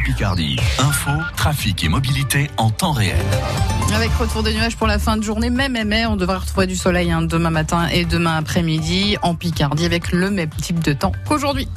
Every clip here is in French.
Picardie. Info, trafic et mobilité en temps réel. Avec retour des nuages pour la fin de journée, même mais on devrait retrouver du soleil hein, demain matin et demain après-midi en Picardie avec le même type de temps qu'aujourd'hui.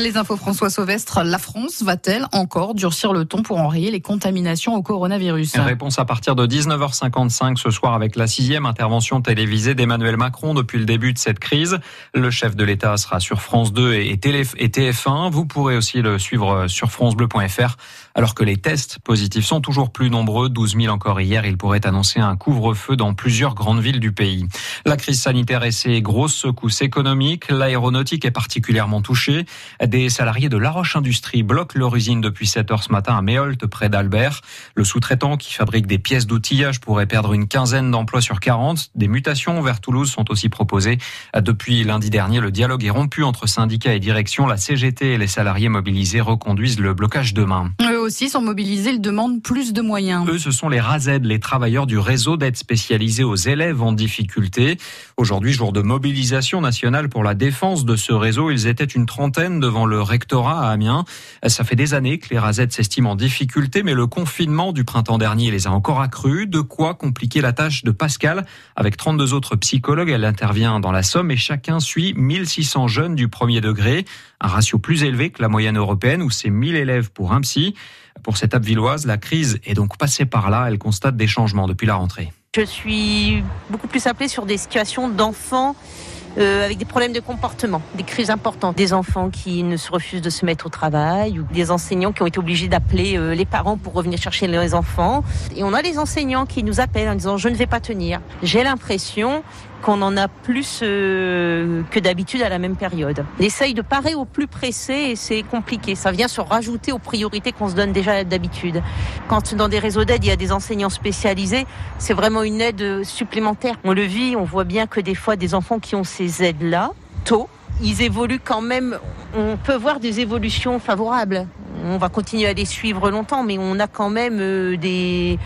Les infos François Sauvestre, la France va-t-elle encore durcir le ton pour enrayer les contaminations au coronavirus? Réponse à partir de 19h55 ce soir avec la sixième intervention télévisée d'Emmanuel Macron depuis le début de cette crise. Le chef de l'État sera sur France 2 et TF1. Vous pourrez aussi le suivre sur francebleu.fr. Alors que les tests positifs sont toujours plus nombreux, 12 000 encore hier, il pourrait annoncer un couvre-feu dans plusieurs grandes villes du pays. La crise sanitaire et ses grosses secousses économiques, l'aéronautique est particulièrement touchée. Des salariés de La Roche Industrie bloquent leur usine depuis 7 heures ce matin à Méholt, près d'Albert. Le sous-traitant qui fabrique des pièces d'outillage pourrait perdre une quinzaine d'emplois sur 40. Des mutations vers Toulouse sont aussi proposées. Depuis lundi dernier, le dialogue est rompu entre syndicats et direction. La CGT et les salariés mobilisés reconduisent le blocage demain. Aussi sont mobilisés, ils demandent plus de moyens. Eux, ce sont les RAZED, les travailleurs du réseau d'aide spécialisée aux élèves en difficulté. Aujourd'hui, jour de mobilisation nationale pour la défense de ce réseau, ils étaient une trentaine devant le rectorat à Amiens. Ça fait des années que les RAZ s'estiment en difficulté, mais le confinement du printemps dernier les a encore accrus. De quoi compliquer la tâche de Pascal. Avec 32 autres psychologues, elle intervient dans la Somme et chacun suit 1600 jeunes du premier degré. Un ratio plus élevé que la moyenne européenne où c'est 1000 élèves pour un psy. Pour cette villoise, la crise est donc passée par là. Elle constate des changements depuis la rentrée. Je suis beaucoup plus appelée sur des situations d'enfants euh, avec des problèmes de comportement, des crises importantes, des enfants qui ne se refusent de se mettre au travail, ou des enseignants qui ont été obligés d'appeler euh, les parents pour revenir chercher les enfants. Et on a les enseignants qui nous appellent en disant je ne vais pas tenir. J'ai l'impression qu'on en a plus euh, que d'habitude à la même période. On essaye de parer au plus pressé et c'est compliqué. Ça vient se rajouter aux priorités qu'on se donne déjà d'habitude. Quand dans des réseaux d'aide, il y a des enseignants spécialisés, c'est vraiment une aide supplémentaire. On le vit, on voit bien que des fois des enfants qui ont ces aides-là, tôt, ils évoluent quand même, on peut voir des évolutions favorables. On va continuer à les suivre longtemps, mais on a quand même euh, des,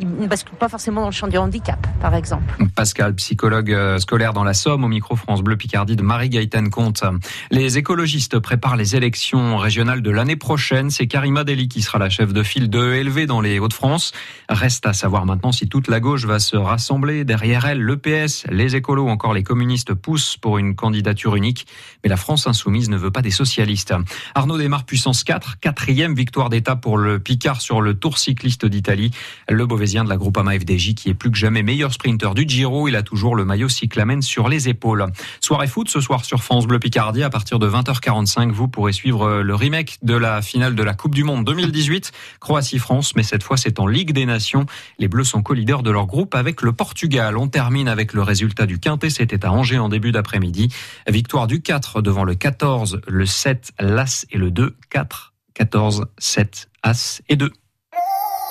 ils ne basculent pas forcément dans le champ du handicap, par exemple. Pascal, psychologue euh, scolaire dans la Somme, au micro France Bleu Picardie de Marie-Gaëtane Comte. Les écologistes préparent les élections régionales de l'année prochaine. C'est Karima Deli qui sera la chef de file de ELV dans les Hauts-de-France. Reste à savoir maintenant si toute la gauche va se rassembler. Derrière elle, le PS, les écolos, encore les communistes poussent pour une candidature unique. Mais la France insoumise ne veut pas des socialistes. Arnaud démarre puissance 4, quatrième victoire d'État pour le Picard sur le Tour cycliste d'Italie. Le de la Groupama FDJ qui est plus que jamais meilleur sprinter du Giro. Il a toujours le maillot cyclamen sur les épaules. Soirée foot ce soir sur France Bleu Picardie à partir de 20h45. Vous pourrez suivre le remake de la finale de la Coupe du Monde 2018, Croatie-France, mais cette fois c'est en Ligue des Nations. Les Bleus sont co-leaders de leur groupe avec le Portugal. On termine avec le résultat du Quintet. C'était à Angers en début d'après-midi. Victoire du 4 devant le 14, le 7, l'As et le 2. 4, 14, 7, As et 2.